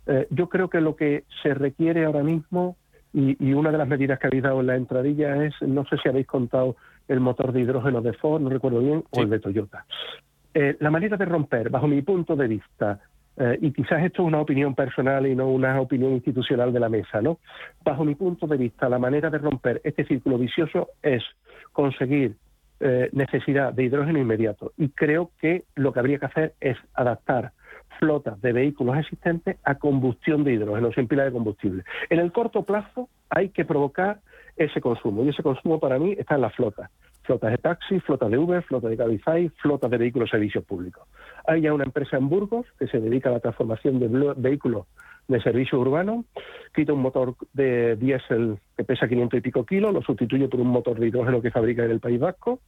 Eh, yo creo que lo que se requiere ahora mismo, y, una de las medidas que habéis dado en la entradilla es, no sé si habéis contado el motor de hidrógeno de Ford, no recuerdo bien, o el de Toyota. Eh, la manera de romper, bajo mi punto de vista, eh, y quizás esto es una opinión personal y no una opinión institucional de la mesa, ¿no? Bajo mi punto de vista, la manera de romper este círculo vicioso es conseguir eh, necesidad de hidrógeno inmediato. Y creo que lo que habría que hacer es adaptar flotas de vehículos existentes a combustión de hidrógeno sin pila de combustible. En el corto plazo hay que provocar ese consumo y ese consumo para mí está en las flotas. Flotas de taxi, flotas de Uber, flotas de Cabify, flotas de vehículos servicios públicos. Hay ya una empresa en Burgos que se dedica a la transformación de vehículos de servicio urbano, quita un motor de diésel que pesa 500 y pico kilos, lo sustituye por un motor de hidrógeno que fabrica en el País Vasco,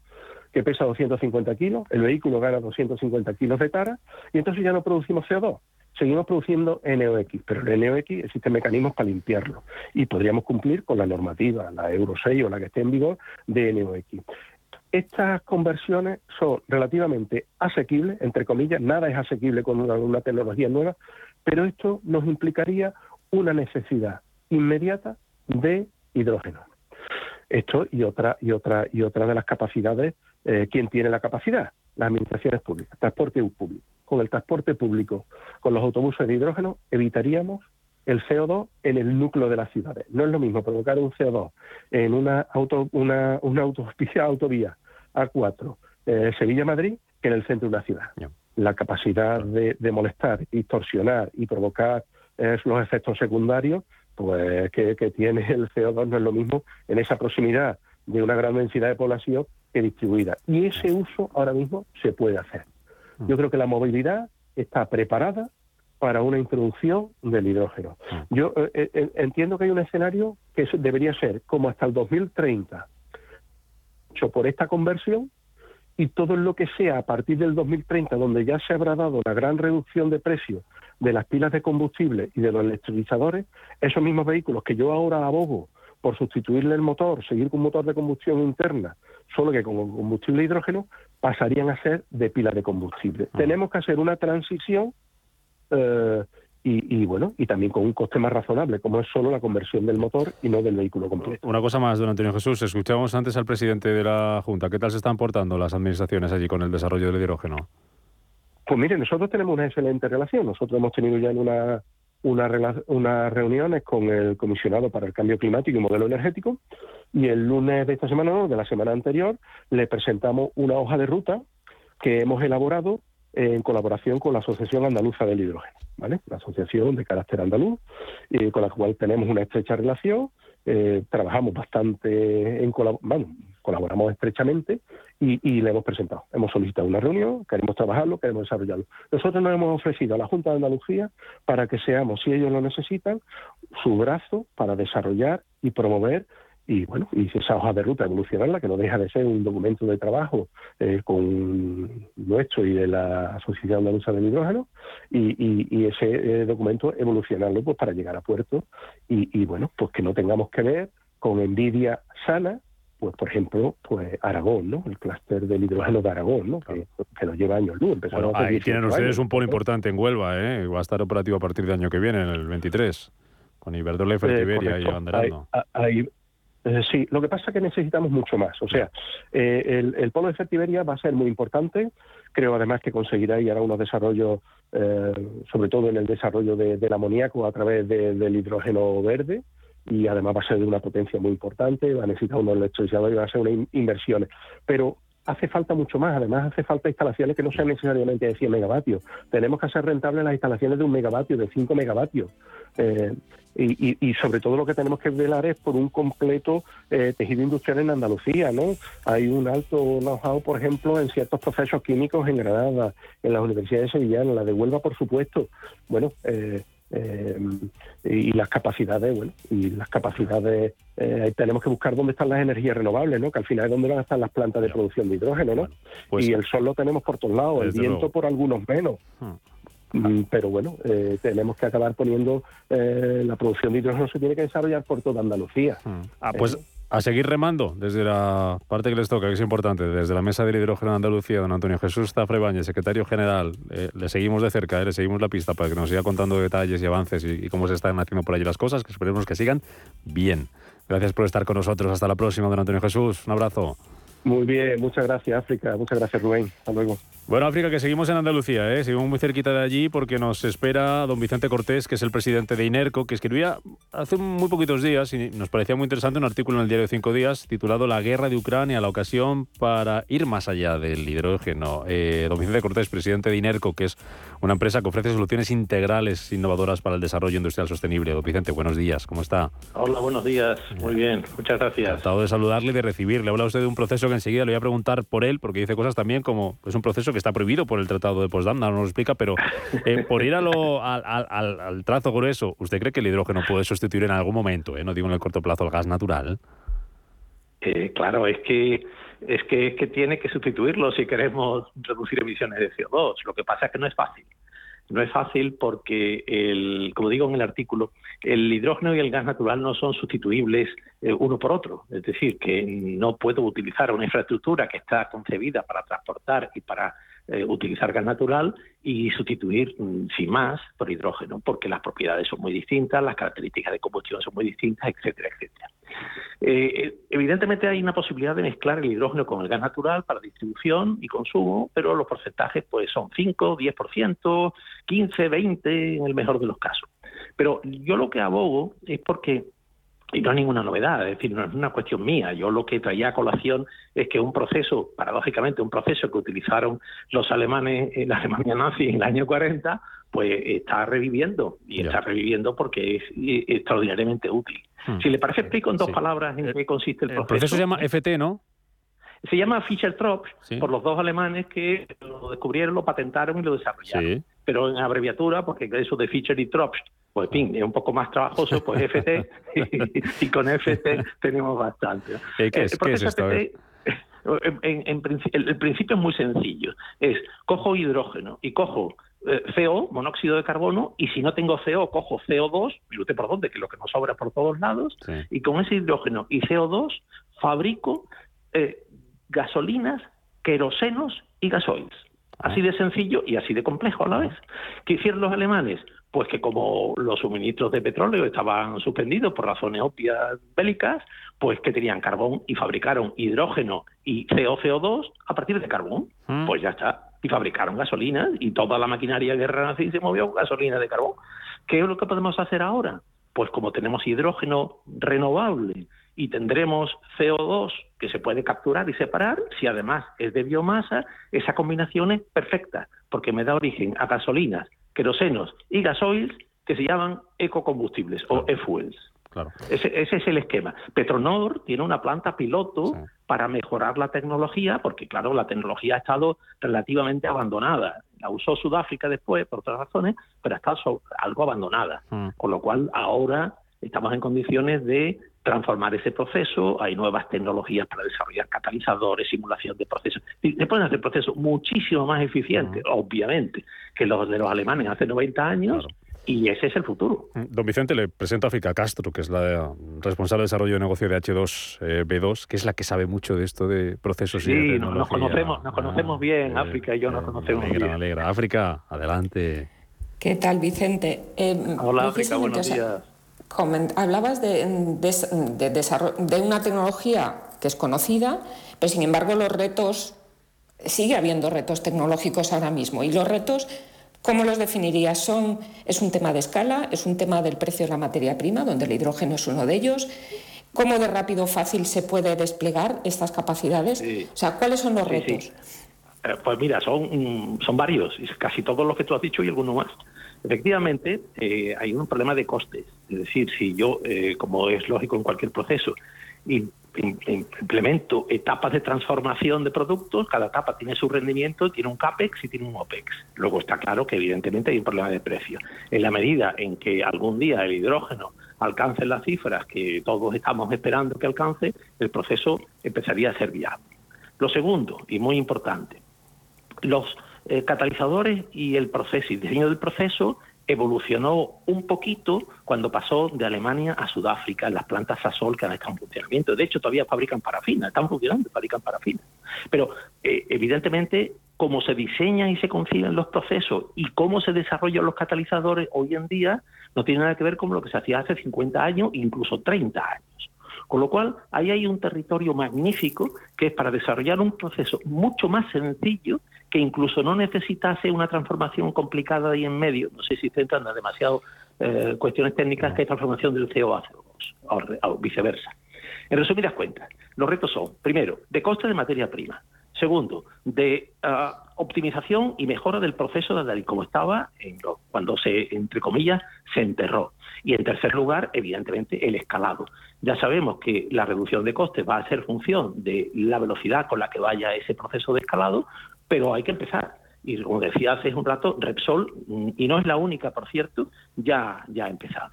que pesa 250 kilos, el vehículo gana 250 kilos de tara, y entonces ya no producimos CO2, seguimos produciendo NOx, pero el NOx existen mecanismos para limpiarlo, y podríamos cumplir con la normativa, la Euro 6 o la que esté en vigor, de NOx. Estas conversiones son relativamente asequibles, entre comillas, nada es asequible con una tecnología nueva, pero esto nos implicaría una necesidad inmediata de hidrógeno. Esto y otra y otra y otra de las capacidades, eh, ¿quién tiene la capacidad? Las administraciones públicas, transporte público. Con el transporte público, con los autobuses de hidrógeno, evitaríamos el CO2 en el núcleo de las ciudades. No es lo mismo provocar un CO2 en una, auto, una, una autovía, autovía A4 eh, Sevilla-Madrid que en el centro de una ciudad la capacidad de, molestar, distorsionar y provocar eh, los efectos secundarios, pues que, tiene el CO2 no es lo mismo en esa proximidad de una gran densidad de población que distribuida. Y ese uso ahora mismo se puede hacer. Yo creo que la movilidad está preparada para una introducción del hidrógeno. Mm. Yo eh, eh, entiendo que hay un escenario que debería ser como hasta el 2030, hecho por esta conversión, y todo lo que sea a partir del 2030, donde ya se habrá dado la gran reducción de precios de las pilas de combustible y de los electrolizadores, esos mismos vehículos que yo ahora abogo por sustituirle el motor, seguir con motor de combustión interna, solo que con combustible hidrógeno, pasarían a ser de pilas de combustible. Ah. Tenemos que hacer una transición eh, y, bueno, y también con un coste más razonable, como es solo la conversión del motor y no del vehículo completo. Una cosa más, don Antonio Jesús, escuchábamos antes al presidente de la Junta. ¿Qué tal se están portando las administraciones allí con el desarrollo del hidrógeno? Pues mire, nosotros tenemos una excelente relación. Nosotros hemos tenido ya en una, una, unas reuniones con el comisionado para el cambio climático y modelo energético y el lunes de esta semana, no, de la semana anterior, le presentamos una hoja de ruta que hemos elaborado en colaboración con la Asociación Andaluza del Hidrógeno, ¿vale? La asociación de carácter andaluz, eh, con la cual tenemos una estrecha relación, eh, trabajamos bastante en bueno, colaboramos estrechamente y, y, le hemos presentado. Hemos solicitado una reunión, queremos trabajarlo, queremos desarrollarlo. Nosotros nos hemos ofrecido a la Junta de Andalucía para que seamos, si ellos lo necesitan, su brazo para desarrollar y promover y bueno, y esa hoja de ruta evolucionarla, que no deja de ser un documento de trabajo eh, con nuestro y de la Asociación Andaluza del Hidrógeno, y, ese eh, documento evolucionarlo pues para llegar a puerto y, bueno, pues que no tengamos que ver con envidia sana, pues por ejemplo, pues Aragón, ¿no? El clúster del hidrógeno de Aragón, ¿no? Que, nos lleva años luz. Bueno, ahí tienen ustedes un polo importante en Huelva, ¿eh? Va a estar operativo a partir del año que viene, en el 23, con Iberdrola y Fertiberia y Abanderando. Ahí, eh, sí, lo que pasa es que necesitamos mucho más. O sea, eh, el, polo de Fertiberia va a ser muy importante. Creo además que conseguirá y hará unos desarrollos, eh, sobre todo en el desarrollo del amoníaco a través del hidrógeno verde. Y además va a ser de una potencia muy importante, va a necesitar unos electrolizadores y va a ser una inversiones. Pero hace falta mucho más. Además, hace falta instalaciones que no sean necesariamente de 100 megavatios. Tenemos que hacer rentables las instalaciones de un megavatio, de 5 megavatios. Eh, y, sobre todo lo que tenemos que velar es por un completo eh, tejido industrial en Andalucía, ¿no? Hay un alto know-how, por ejemplo, en ciertos procesos químicos en Granada, en las universidades sevillanas, la de Huelva, por supuesto. Bueno, eh, y las capacidades, bueno, y las capacidades, tenemos que buscar dónde están las energías renovables, ¿no? Que al final es donde van a estar las plantas de producción de hidrógeno, ¿no? Pues y el sol lo tenemos por todos lados, el viento por algunos menos. Hmm. Mm, pero bueno, eh, tenemos que acabar poniendo eh, la producción de hidrógeno se tiene que desarrollar por toda Andalucía. Mm. Ah, pues a seguir remando desde la parte que les toca, que es importante, desde la Mesa del Hidrógeno de Andalucía, don Antonio Jesús Zafre secretario general. Eh, le seguimos de cerca, eh, le seguimos la pista para que nos siga contando detalles y avances y, cómo se están haciendo por allí las cosas, que esperemos que sigan bien. Gracias por estar con nosotros. Hasta la próxima, don Antonio Jesús. Un abrazo. Muy bien, muchas gracias, África. Muchas gracias, Rubén. Hasta luego. Bueno, África, que seguimos en Andalucía, ¿eh? seguimos muy cerquita de allí porque nos espera don Vicente Cortés, que es el presidente de INERCO, que escribía hace muy poquitos días y nos parecía muy interesante un artículo en el diario Cinco Días titulado La guerra de Ucrania, la ocasión para ir más allá del hidrógeno. Eh, don Vicente Cortés, presidente de INERCO, que es una empresa que ofrece soluciones integrales innovadoras para el desarrollo industrial sostenible. Don Vicente, buenos días, ¿cómo está? Hola, buenos días, muy bien, muchas gracias. Encantado de saludarle y de recibirle. Habla usted de un proceso que enseguida le voy a preguntar por él, porque dice cosas también como es un proceso que está prohibido por el Tratado de Potsdam, no lo explica, pero eh, por ir al, trazo grueso, ¿usted cree que el hidrógeno puede sustituir en algún momento, eh, no digo en el corto plazo, el gas natural? Eh, claro, es que es que, es que tiene que sustituirlo si queremos reducir emisiones de CO2. Lo que pasa es que no es fácil. No es fácil porque, el, como digo en el artículo, el hidrógeno y el gas natural no son sustituibles eh, uno por otro. Es decir, que no puedo utilizar una infraestructura que está concebida para transportar y para eh, utilizar gas natural y sustituir mm, sin más por hidrógeno, porque las propiedades son muy distintas, las características de combustión son muy distintas, etcétera, etcétera. Eh, evidentemente hay una posibilidad de mezclar el hidrógeno con el gas natural para distribución y consumo, pero los porcentajes pues son 5, 10%, 15, 20 en el mejor de los casos. Pero yo lo que abogo es porque y no hay ninguna novedad, es decir, no es una cuestión mía. Yo lo que traía a colación es que un proceso, paradójicamente, un proceso que utilizaron los alemanes en la Alemania nazi en el año 40, pues está reviviendo. Y está reviviendo porque es extraordinariamente útil. Hmm. Si le parece, explico en dos palabras en qué consiste el, proceso. El proceso se llama FT, ¿no? Se llama Fischer-Tropsch por los dos alemanes que lo descubrieron, lo patentaron y lo desarrollaron. Pero en abreviatura, porque eso de Fischer y Tropsch pues fin, es un poco más trabajoso, pues FT, y, con FT tenemos bastante. ¿Qué es, esto? en, el, principio es muy sencillo. Es, cojo hidrógeno y cojo eh, CO, monóxido de carbono, y si no tengo CO, cojo CO2, mire usted por dónde, que es lo que nos sobra por todos lados, y con ese hidrógeno y CO2 fabrico eh, gasolinas, querosenos y gasoils. Así de sencillo y así de complejo a la vez. ¿Qué hicieron los alemanes? pues que como los suministros de petróleo estaban suspendidos por razones obvias bélicas, pues que tenían carbón y fabricaron hidrógeno y CO2 a partir de carbón. Mm. Pues ya está. Y fabricaron gasolina y toda la maquinaria guerra nazi se movió con gasolina de carbón. ¿Qué es lo que podemos hacer ahora? Pues como tenemos hidrógeno renovable y tendremos CO2 que se puede capturar y separar, si además es de biomasa, esa combinación es perfecta, porque me da origen a gasolinas querosenos y gasoils que se llaman ecocombustibles o e-fuels. Claro. Ese, es el esquema. Petronor tiene una planta piloto para mejorar la tecnología, porque claro, la tecnología ha estado relativamente abandonada. La usó Sudáfrica después, por otras razones, pero ha estado algo abandonada. Mm. Con lo cual, ahora estamos en condiciones de transformar ese proceso, hay nuevas tecnologías para desarrollar catalizadores, simulación de procesos, y se pueden hacer procesos muchísimo más eficientes, obviamente, que los de los alemanes hace 90 años. Y ese es el futuro. Mm, don Vicente, le presento a Fica Castro, que es la responsable de desarrollo de negocio de H2B2, que es la que sabe mucho de esto de procesos sí, y de nos conocemos, nos conocemos bien, ah, África y yo nos conocemos alegra, bien. alegra. África, adelante. ¿Qué tal, Vicente? Eh, Hola, África, buenos días hablabas de, de, una tecnología que es conocida, pero sin embargo los retos, sigue habiendo retos tecnológicos ahora mismo. Y los retos, ¿cómo los definirías? Son, ¿Es un tema de escala? ¿Es un tema del precio de la materia prima, donde el hidrógeno es uno de ellos? ¿Cómo de rápido o fácil se puede desplegar estas capacidades? O sea, ¿cuáles son los retos? Eh, pues mira, son, son varios, casi todos los que tú has dicho y alguno más. Efectivamente, eh, hay un problema de costes. Es decir, si yo, eh, como es lógico en cualquier proceso, implemento etapas de transformación de productos, cada etapa tiene su rendimiento, tiene un CAPEX y tiene un OPEX. Luego está claro que evidentemente hay un problema de precio. En la medida en que algún día el hidrógeno alcance las cifras que todos estamos esperando que alcance, el proceso empezaría a ser viable. Lo segundo, y muy importante, los eh, catalizadores y el proceso y diseño del proceso evolucionó un poquito cuando pasó de Alemania a Sudáfrica las plantas Sasol que han estado en funcionamiento. De hecho, todavía fabrican parafina, están funcionando, fabrican parafina. Pero eh, evidentemente, cómo se diseñan y se conciben los procesos y cómo se desarrollan los catalizadores hoy en día no tiene nada que ver con lo que se hacía hace 50 años, incluso 30 años. Con lo cual, ahí hay un territorio magnífico que es para desarrollar un proceso mucho más sencillo que incluso no necesitase una transformación complicada ahí en medio. No sé si se entran demasiado eh, cuestiones técnicas que hay transformación del CO a CO2 o, viceversa. En resumidas cuentas, los retos son, primero, de coste de materia prima. Segundo, de ah, optimización y mejora del proceso de como estaba cuando se, entre comillas, se enterró. Y en tercer lugar, evidentemente, el escalado. Ya sabemos que la reducción de costes va a ser función de la velocidad con la que vaya ese proceso de escalado, pero hay que empezar. Y como decía hace un rato, Repsol, y no es la única, por cierto, ya, ya ha empezado.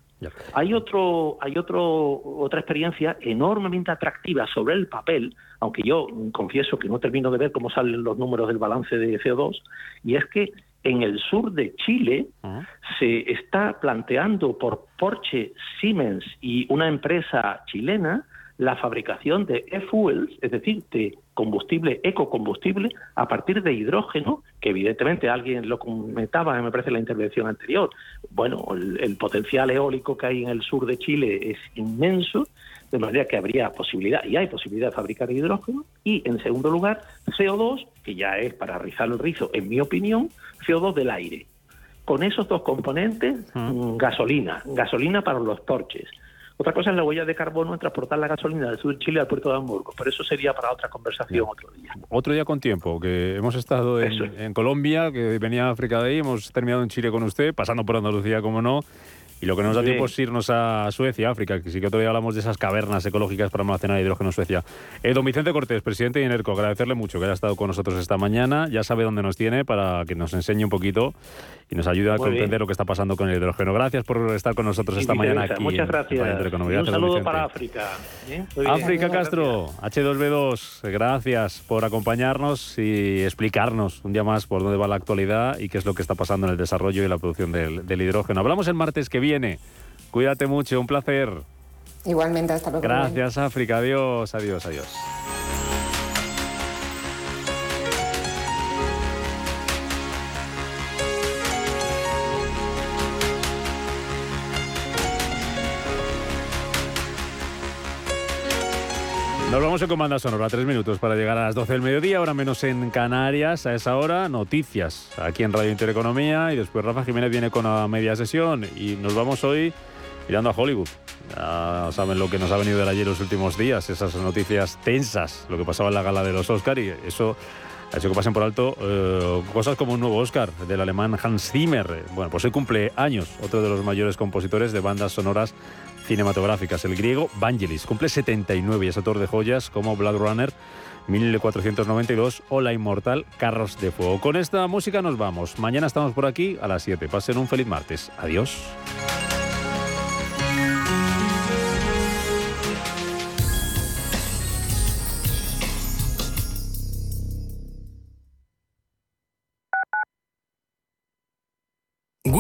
Hay otro, hay otro, otra experiencia enormemente atractiva sobre el papel, aunque yo confieso que no termino de ver cómo salen los números del balance de CO2, y es que en el sur de Chile se está planteando por Porsche, Siemens y una empresa chilena la fabricación de e-fuels, es decir, de combustible, ecocombustible, a partir de hidrógeno, que evidentemente alguien lo comentaba, me parece, en la intervención anterior. Bueno, el, potencial eólico que hay en el sur de Chile es inmenso, de manera que habría posibilidad, y hay posibilidad de fabricar hidrógeno, y en segundo lugar, CO2, que ya es para rizar el rizo, en mi opinión, CO2 del aire. Con esos dos componentes, gasolina, gasolina para los torches, otra cosa es la huella de carbono en transportar la gasolina del sur de Chile al puerto de Hamburgo, pero eso sería para otra conversación otro día. Otro día con tiempo, que hemos estado en, Colombia, que venía África de ahí, hemos terminado en Chile con usted, pasando por Andalucía, como no, y lo que nos da tiempo es irnos a Suecia, África, que sí que todavía hablamos de esas cavernas ecológicas para almacenar hidrógeno en Suecia. Eh, don Vicente Cortés, presidente de INERCO, agradecerle mucho que haya estado con nosotros esta mañana. Ya sabe dónde nos tiene para que nos enseñe un poquito y nos ayude a comprender lo que está pasando con el hidrógeno. Gracias por estar con nosotros esta mañana aquí. Muchas gracias. un saludo para África. África Castro, H2B2, gracias por acompañarnos y explicarnos un día más por dónde va la actualidad y qué es lo que está pasando en el desarrollo y la producción del, del hidrógeno. Hablamos el martes que viene viene. Cuídate mucho, un placer. Igualmente, hasta luego. Gracias, África. Adiós, adiós, adiós. Nos vamos en Comanda Sonora, tres minutos para llegar a las 12 del mediodía, ahora menos en Canarias, a esa hora, noticias aquí en Radio Intereconomía y después Rafa Jiménez viene con la media sesión y nos vamos hoy mirando a Hollywood. Ya saben lo que nos ha venido de ayer los últimos días, esas noticias tensas, lo que pasaba en la gala de los Oscar y eso ha hecho que pasen por alto eh, cosas como un nuevo Oscar del alemán Hans Zimmer. Bueno, pues hoy cumple años, otro de los mayores compositores de bandas sonoras cinematográficas, el griego Vangelis. Cumple 79 y es autor de joyas como Blood Runner 1492 o La Inmortal Carros de Fuego. Con esta música nos vamos. Mañana estamos por aquí a las 7. Pasen un feliz martes. Adiós.